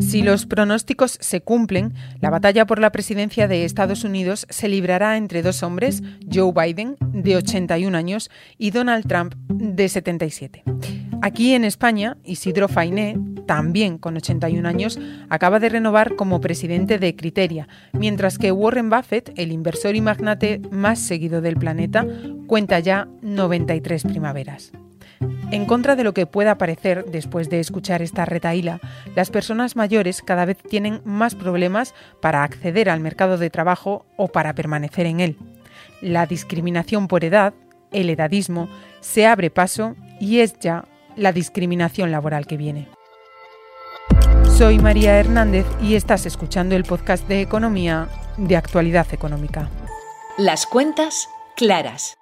Si los pronósticos se cumplen, la batalla por la presidencia de Estados Unidos se librará entre dos hombres, Joe Biden, de 81 años, y Donald Trump, de 77. Aquí en España, Isidro Fainé, también con 81 años, acaba de renovar como presidente de Criteria, mientras que Warren Buffett, el inversor y magnate más seguido del planeta, cuenta ya 93 primaveras. En contra de lo que pueda parecer después de escuchar esta retaíla, las personas mayores cada vez tienen más problemas para acceder al mercado de trabajo o para permanecer en él. La discriminación por edad, el edadismo, se abre paso y es ya la discriminación laboral que viene. Soy María Hernández y estás escuchando el podcast de economía de actualidad económica. Las cuentas claras.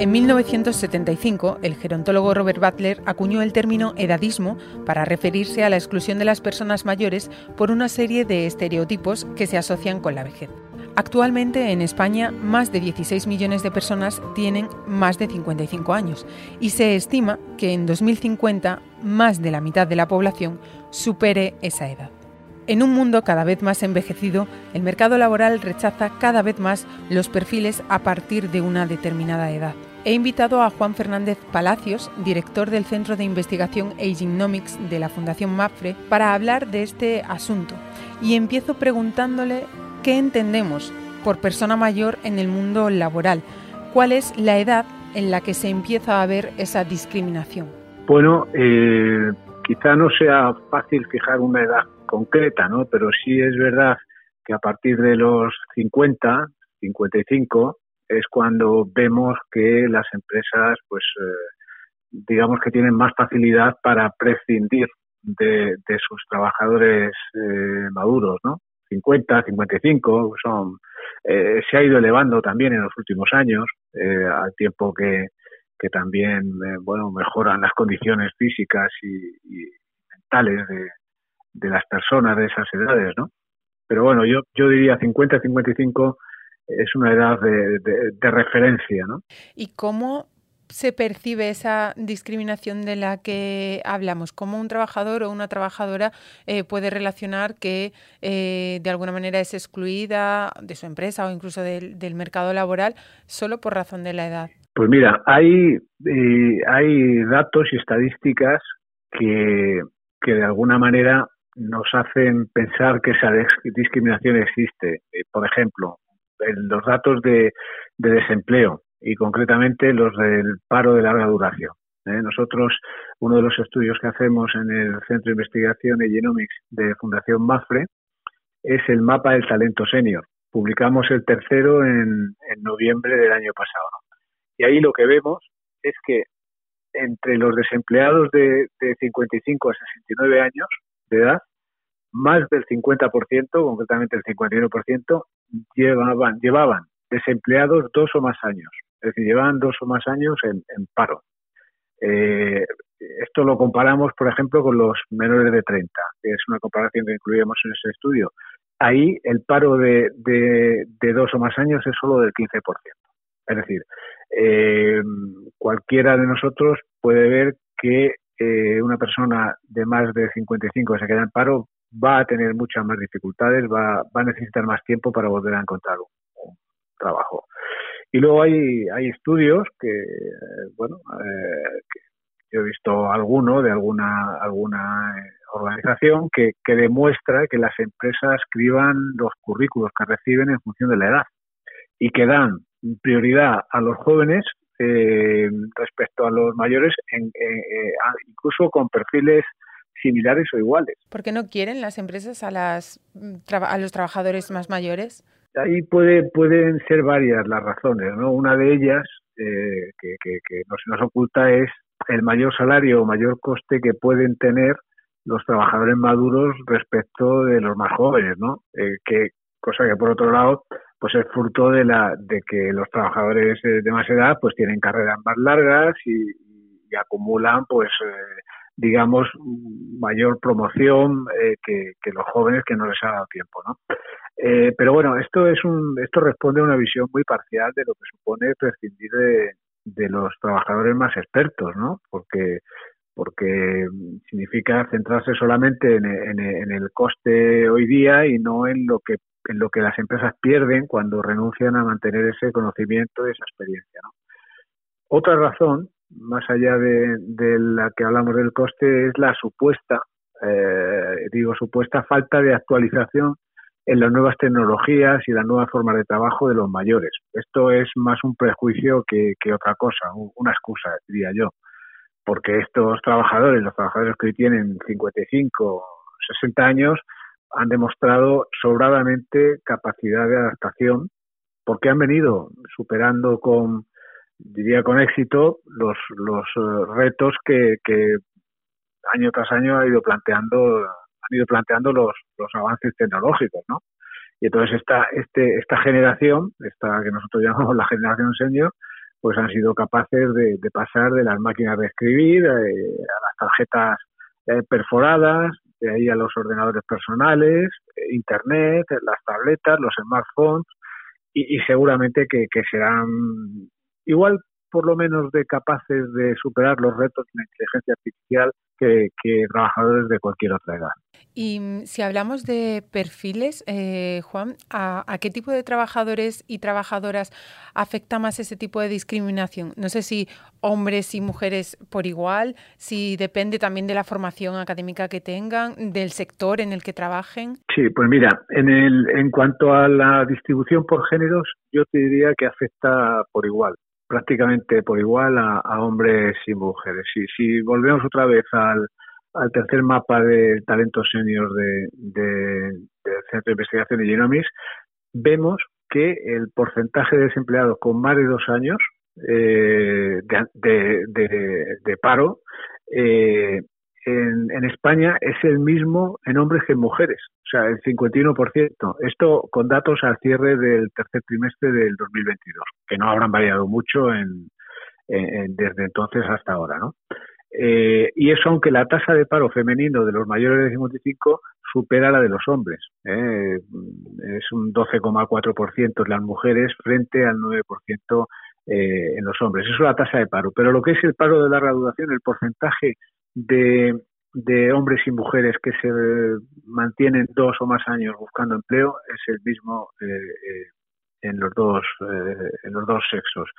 En 1975, el gerontólogo Robert Butler acuñó el término edadismo para referirse a la exclusión de las personas mayores por una serie de estereotipos que se asocian con la vejez. Actualmente en España más de 16 millones de personas tienen más de 55 años y se estima que en 2050 más de la mitad de la población supere esa edad. En un mundo cada vez más envejecido, el mercado laboral rechaza cada vez más los perfiles a partir de una determinada edad. He invitado a Juan Fernández Palacios, director del Centro de Investigación Agingnomics de la Fundación MAPFRE, para hablar de este asunto. Y empiezo preguntándole qué entendemos por persona mayor en el mundo laboral. ¿Cuál es la edad en la que se empieza a ver esa discriminación? Bueno, eh, quizá no sea fácil fijar una edad concreta, ¿no? Pero sí es verdad que a partir de los 50, 55, es cuando vemos que las empresas, pues, eh, digamos que tienen más facilidad para prescindir de, sus trabajadores eh, maduros, ¿no? 50, 55, son, eh, se ha ido elevando también en los últimos años, al tiempo que, que también, bueno, mejoran las condiciones físicas y, mentales de, de las personas de esas edades, ¿no? Pero bueno, yo, yo diría 50, 55 es una edad de, referencia. ¿no? ¿Y cómo se percibe esa discriminación de la que hablamos? ¿Cómo un trabajador o una trabajadora eh, puede relacionar que eh, de alguna manera es excluida de su empresa o incluso del, mercado laboral solo por razón de la edad? Pues mira, hay, eh, hay datos y estadísticas que, que de alguna manera nos hacen pensar que esa discriminación existe. por ejemplo, los datos de, desempleo y concretamente los del paro de larga duración. ¿eh? Nosotros, uno de los estudios que hacemos en el Centro de Investigación de Genomics de Fundación MAFRE es el mapa del talento senior. Publicamos el tercero en, noviembre del año pasado. Y ahí lo que vemos es que entre los desempleados de, de 55 a 69 años de edad, más del 50%, concretamente el 51%, llevaban, llevaban desempleados dos o más años, es decir, llevaban dos o más años en, paro. Eh, esto lo comparamos, por ejemplo, con los menores de 30, que es una comparación que incluíamos en ese estudio. Ahí el paro de, de, dos o más años es solo del 15%. Es decir, eh, cualquiera de nosotros puede ver que eh, una persona de más de 55 que se queda en paro va a tener muchas más dificultades, va, va a necesitar más tiempo para volver a encontrar un, trabajo. Y luego hay, hay estudios que, bueno, eh, yo he visto alguno de alguna, alguna eh, organización que, que demuestra que las empresas escriban los currículos que reciben en función de la edad y que dan prioridad a los jóvenes eh, respecto a los mayores, en, incluso con perfiles similares o iguales. ¿Por qué no quieren las empresas a, las, a los trabajadores más mayores? Ahí puede, pueden ser varias las razones. ¿no? Una de ellas, eh, que, que, no se nos oculta, es el mayor salario o mayor coste que pueden tener los trabajadores maduros respecto de los más jóvenes, ¿no? Eh, que cosa que por otro lado pues es fruto de la de que los trabajadores eh, de más edad pues tienen carreras más largas y, y acumulan pues digamos, mayor promoción eh, que, los jóvenes que no les ha dado tiempo, ¿no? Eh, pero bueno, esto es un, esto responde a una visión muy parcial de lo que supone prescindir de, los trabajadores más expertos, ¿no? Porque porque significa centrarse solamente en, en, el coste hoy día y no en lo que en lo que las empresas pierden cuando renuncian a mantener ese conocimiento y esa experiencia. ¿no? Otra razón, más allá de, de, la que hablamos del coste, es la supuesta, eh, digo, supuesta falta de actualización en las nuevas tecnologías y las nuevas formas de trabajo de los mayores. Esto es más un prejuicio que, que otra cosa, una excusa, diría yo, porque estos trabajadores, los trabajadores que hoy tienen 55, 60 años, han demostrado sobradamente capacidad de adaptación porque han venido superando con diría con éxito los los eh, retos que, que año tras año ha ido planteando han ido planteando los, los avances tecnológicos no y entonces esta este esta generación esta que nosotros llamamos la generación senior pues han sido capaces de, pasar de las máquinas de escribir eh, a las tarjetas eh, perforadas de ahí a los ordenadores personales, Internet, las tabletas, los smartphones y, seguramente que, serán igual por lo menos de capaces de superar los retos de la inteligencia artificial que, trabajadores de cualquier otra edad. Y mm, si hablamos de perfiles, eh, Juan, ¿a, qué tipo de trabajadores y trabajadoras afecta más ese tipo de discriminación? No sé si hombres y mujeres por igual, si depende también de la formación académica que tengan, del sector en el que trabajen. Sí, pues mira, en, el, en cuanto a la distribución por géneros, yo te diría que afecta por igual prácticamente por igual a, hombres y mujeres. Si, si volvemos otra vez al, al tercer mapa de talentos senior de, del Centro de Investigación de Genomics, vemos que el porcentaje de desempleados con más de dos años eh, de, de, paro eh, en, en, España es el mismo en hombres que en mujeres, o sea, el 51%. Esto con datos al cierre del tercer trimestre del 2022, que no habrán variado mucho en, desde entonces hasta ahora, ¿no? Eh, y eso aunque la tasa de paro femenino de los mayores de 55 supera la de los hombres. ¿eh? Es un 12,4% en las mujeres frente al 9% eh, en los hombres. Eso es la tasa de paro. Pero lo que es el paro de la graduación, el porcentaje de, hombres y mujeres que se mantienen dos o más años buscando empleo es el mismo eh, eh, en los dos eh, en los dos sexos.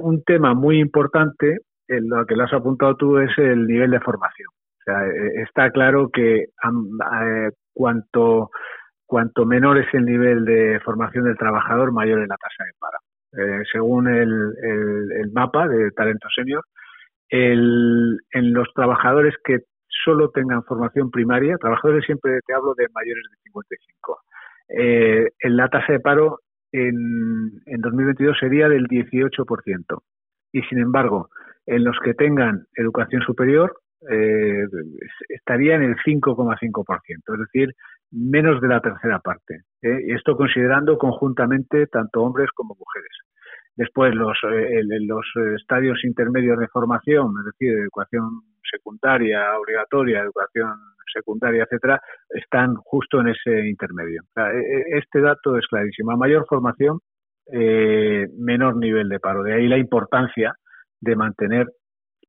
Un tema muy importante, en lo que lo has apuntado tú, es el nivel de formación. O sea, está claro que cuanto cuanto menor es el nivel de formación del trabajador, mayor es la tasa de paro. según el, el, el, mapa de talento senior, el, en los trabajadores que solo tengan formación primaria, trabajadores siempre te hablo de mayores de 55, eh, en la tasa de paro en, en 2022 sería del 18%. Y sin embargo, en los que tengan educación superior, eh, estaría en el 5,5%, es decir, menos de la tercera parte. ¿eh? Esto considerando conjuntamente tanto hombres como mujeres. Después, los, eh, los estadios intermedios de formación, es decir, educación secundaria, obligatoria, educación secundaria, etcétera, están justo en ese intermedio. E, e, este dato es clarísimo. Mayor formación, eh, menor nivel de paro. De ahí la importancia de mantener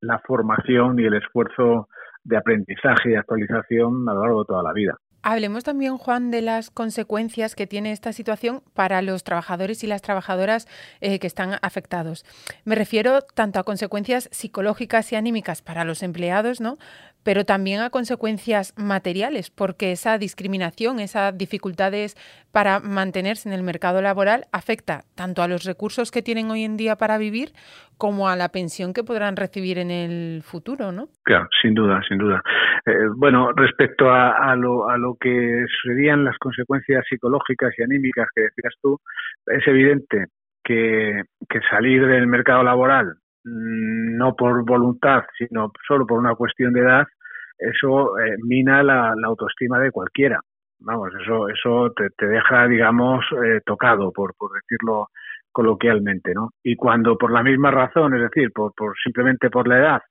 la formación y el esfuerzo de aprendizaje y actualización a lo largo de toda la vida. Hablemos también, Juan, de las consecuencias que tiene esta situación para los trabajadores y las trabajadoras eh, que están afectados. Me refiero tanto a consecuencias psicológicas y anímicas para los empleados, ¿no? Pero también a consecuencias materiales, porque esa discriminación, esas dificultades para mantenerse en el mercado laboral afecta tanto a los recursos que tienen hoy en día para vivir como a la pensión que podrán recibir en el futuro, ¿no? Claro, sin duda, sin duda. Eh, bueno, respecto a, lo, a lo que serían las consecuencias psicológicas y anímicas que decías tú, es evidente que, salir del mercado laboral no por voluntad, sino solo por una cuestión de edad, eso eh, mina la, autoestima de cualquiera. Vamos, eso, eso te, deja, digamos, eh, tocado, por, por decirlo coloquialmente, ¿no? Y cuando por la misma razón, es decir, por, por simplemente por la edad,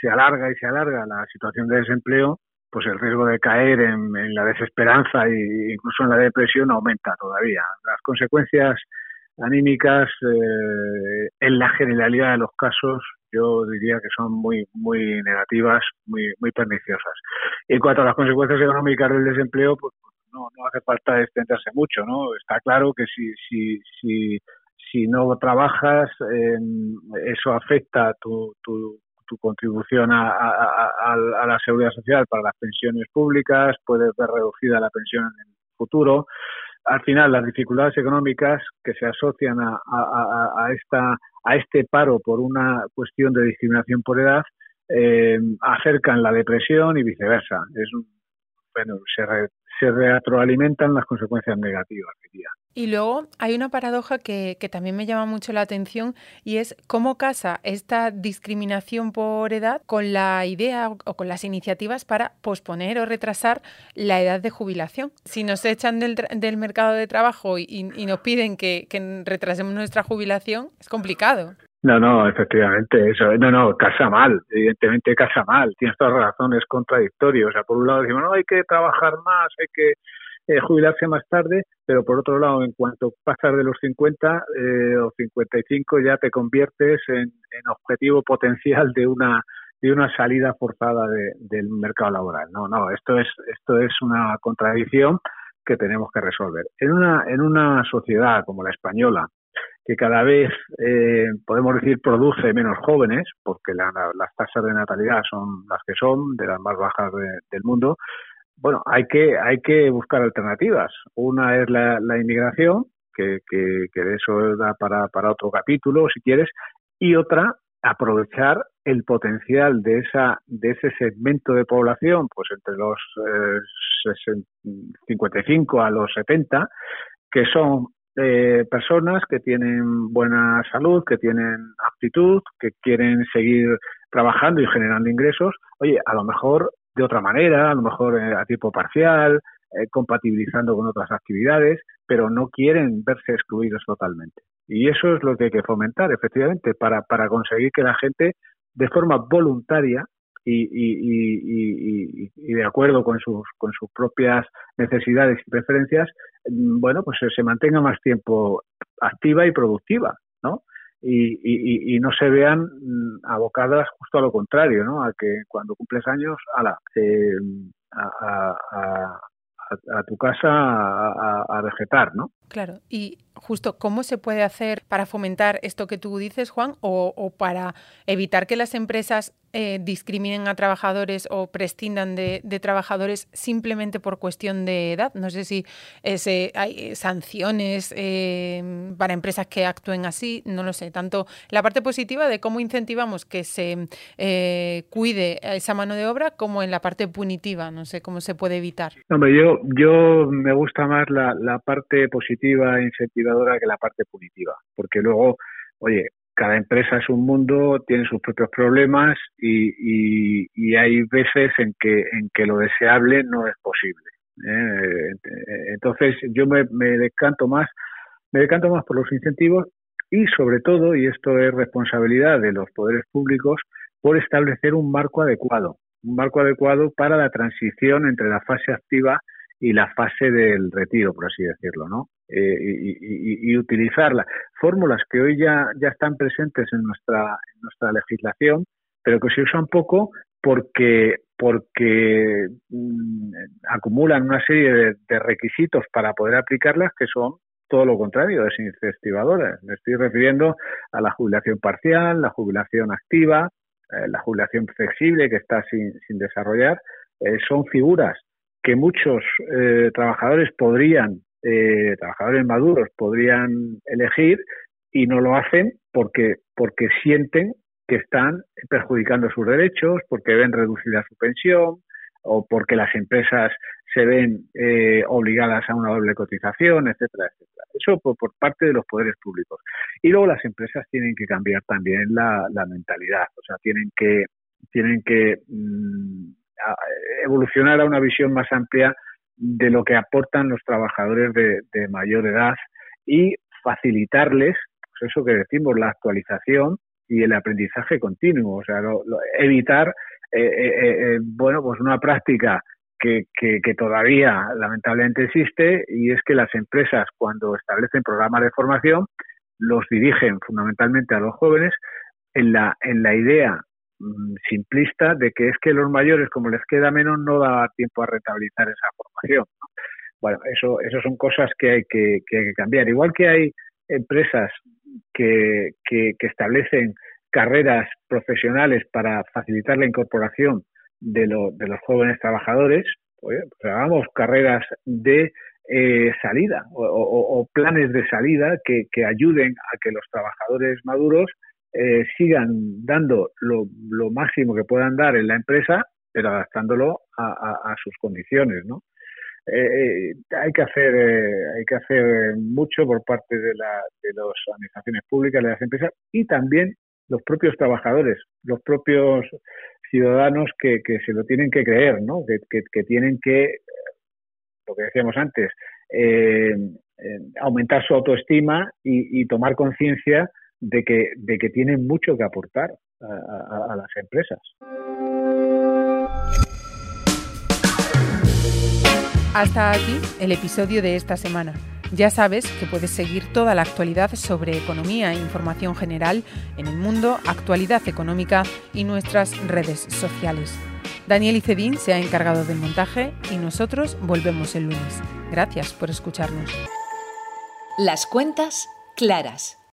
se alarga y se alarga la situación de desempleo, pues el riesgo de caer en, en la desesperanza e incluso en la depresión aumenta todavía. Las consecuencias anímicas, eh, en la generalidad de los casos, yo diría que son muy muy negativas, muy muy perniciosas. En cuanto a las consecuencias económicas del desempleo, pues no, no hace falta extenderse mucho, ¿no? Está claro que si si si si no trabajas, eso afecta tu, tu, tu contribución a, a, la seguridad social para las pensiones públicas, puedes ver reducida la pensión en el futuro. Al final, las dificultades económicas que se asocian a, a, esta, a este paro por una cuestión de discriminación por edad eh, acercan la depresión y viceversa. Es bueno, se, se retroalimentan las consecuencias negativas, diría. Y luego hay una paradoja que, que, también me llama mucho la atención y es cómo casa esta discriminación por edad con la idea o, con las iniciativas para posponer o retrasar la edad de jubilación. Si nos echan del, del mercado de trabajo y, y nos piden que, que retrasemos nuestra jubilación, es complicado. No, no, efectivamente, eso, no, no, casa mal, evidentemente casa mal, tienes todas las razones contradictorias. O sea, por un lado decimos, no, hay que trabajar más, hay que eh, jubilarse más tarde, pero por otro lado, en cuanto pasas de los 50 eh, o 55 ya te conviertes en, objetivo potencial de una de una salida forzada del mercado laboral. No, no, esto es esto es una contradicción que tenemos que resolver. En una en una sociedad como la española, que cada vez eh, podemos decir produce menos jóvenes, porque las tasas de natalidad son las que son, de las más bajas del mundo, bueno, hay que, hay que buscar alternativas. Una es la, inmigración, que, que, de eso da para, para otro capítulo, si quieres, y otra, aprovechar el potencial de esa de ese segmento de población, pues entre los eh, 55 a los 70, que son eh, personas que tienen buena salud, que tienen aptitud, que quieren seguir trabajando y generando ingresos. Oye, a lo mejor de otra manera, a lo mejor eh, a tiempo parcial, eh, compatibilizando con otras actividades, pero no quieren verse excluidos totalmente. Y eso es lo que hay que fomentar, efectivamente, para, para conseguir que la gente, de forma voluntaria y, y, y, de acuerdo con sus, con sus propias necesidades y preferencias, mm, bueno, pues se mantenga más tiempo activa y productiva, ¿no? y, y, no se vean mm, abocadas justo a lo contrario, ¿no? A que cuando cumples años, ala, eh, a, a, a, tu casa a, vegetar, ¿no? Claro, y justo cómo se puede hacer para fomentar esto que tú dices, Juan, o, o para evitar que las empresas eh, discriminen a trabajadores o prescindan de, trabajadores simplemente por cuestión de edad. No sé si ese, hay sanciones eh, para empresas que actúen así, no lo sé. Tanto la parte positiva de cómo incentivamos que se eh, cuide esa mano de obra como en la parte punitiva, no sé cómo se puede evitar. Hombre, yo, yo me gusta más la, la parte positiva incentivadora que la parte punitiva, porque luego, oye, cada empresa es un mundo, tiene sus propios problemas y, y, hay veces en que, en que lo deseable no es posible. ¿eh? Entonces yo me, me decanto más, me decanto más por los incentivos y sobre todo, y esto es responsabilidad de los poderes públicos, por establecer un marco adecuado, un marco adecuado para la transición entre la fase activa y la fase del retiro, por así decirlo, ¿no? Eh, y, y, utilizarla. Fórmulas que hoy ya, ya están presentes en nuestra, en nuestra legislación, pero que se usan poco porque, porque mm, acumulan una serie de, requisitos para poder aplicarlas que son todo lo contrario, desincentivadoras. Me estoy refiriendo a la jubilación parcial, la jubilación activa, eh, la jubilación flexible que está sin, sin desarrollar. Eh, son figuras que muchos trabajadores podrían eh, trabajadores maduros podrían elegir y no lo hacen porque, porque sienten que están perjudicando sus derechos, porque ven reducida su pensión o porque las empresas se ven eh, obligadas a una doble cotización, etcétera, etcétera. Eso por, parte de los poderes públicos. Y luego las empresas tienen que cambiar también la, mentalidad, o sea, tienen que, tienen que mm, evolucionar a una visión más amplia de lo que aportan los trabajadores de, mayor edad y facilitarles, pues eso que decimos, la actualización y el aprendizaje continuo, o sea, evitar, eh, eh, eh, bueno, pues una práctica que, que, que, todavía lamentablemente existe y es que las empresas cuando establecen programas de formación los dirigen fundamentalmente a los jóvenes en la, en la idea simplista de que es que los mayores, como les queda menos, no da tiempo a rentabilizar esa formación. Bueno, eso, eso son cosas que hay que, que, cambiar. Igual que hay empresas que, que, establecen carreras profesionales para facilitar la incorporación de, de los jóvenes trabajadores, pues hagamos carreras de eh, salida o, planes de salida que, que, ayuden a que los trabajadores maduros eh, sigan dando lo, lo, máximo que puedan dar en la empresa, pero adaptándolo a, sus condiciones, ¿no? Eh, hay que hacer hay que hacer mucho por parte de, la, de las administraciones públicas de las empresas y también los propios trabajadores los propios ciudadanos que, que se lo tienen que creer no que, que tienen que lo que decíamos antes, eh, eh, aumentar su autoestima y, tomar conciencia de que, de que tienen mucho que aportar a, las empresas. Hasta aquí el episodio de esta semana. Ya sabes que puedes seguir toda la actualidad sobre economía e información general en el mundo, actualidad económica y nuestras redes sociales. Daniel Icedín se ha encargado del montaje y nosotros volvemos el lunes. Gracias por escucharnos. Las cuentas claras.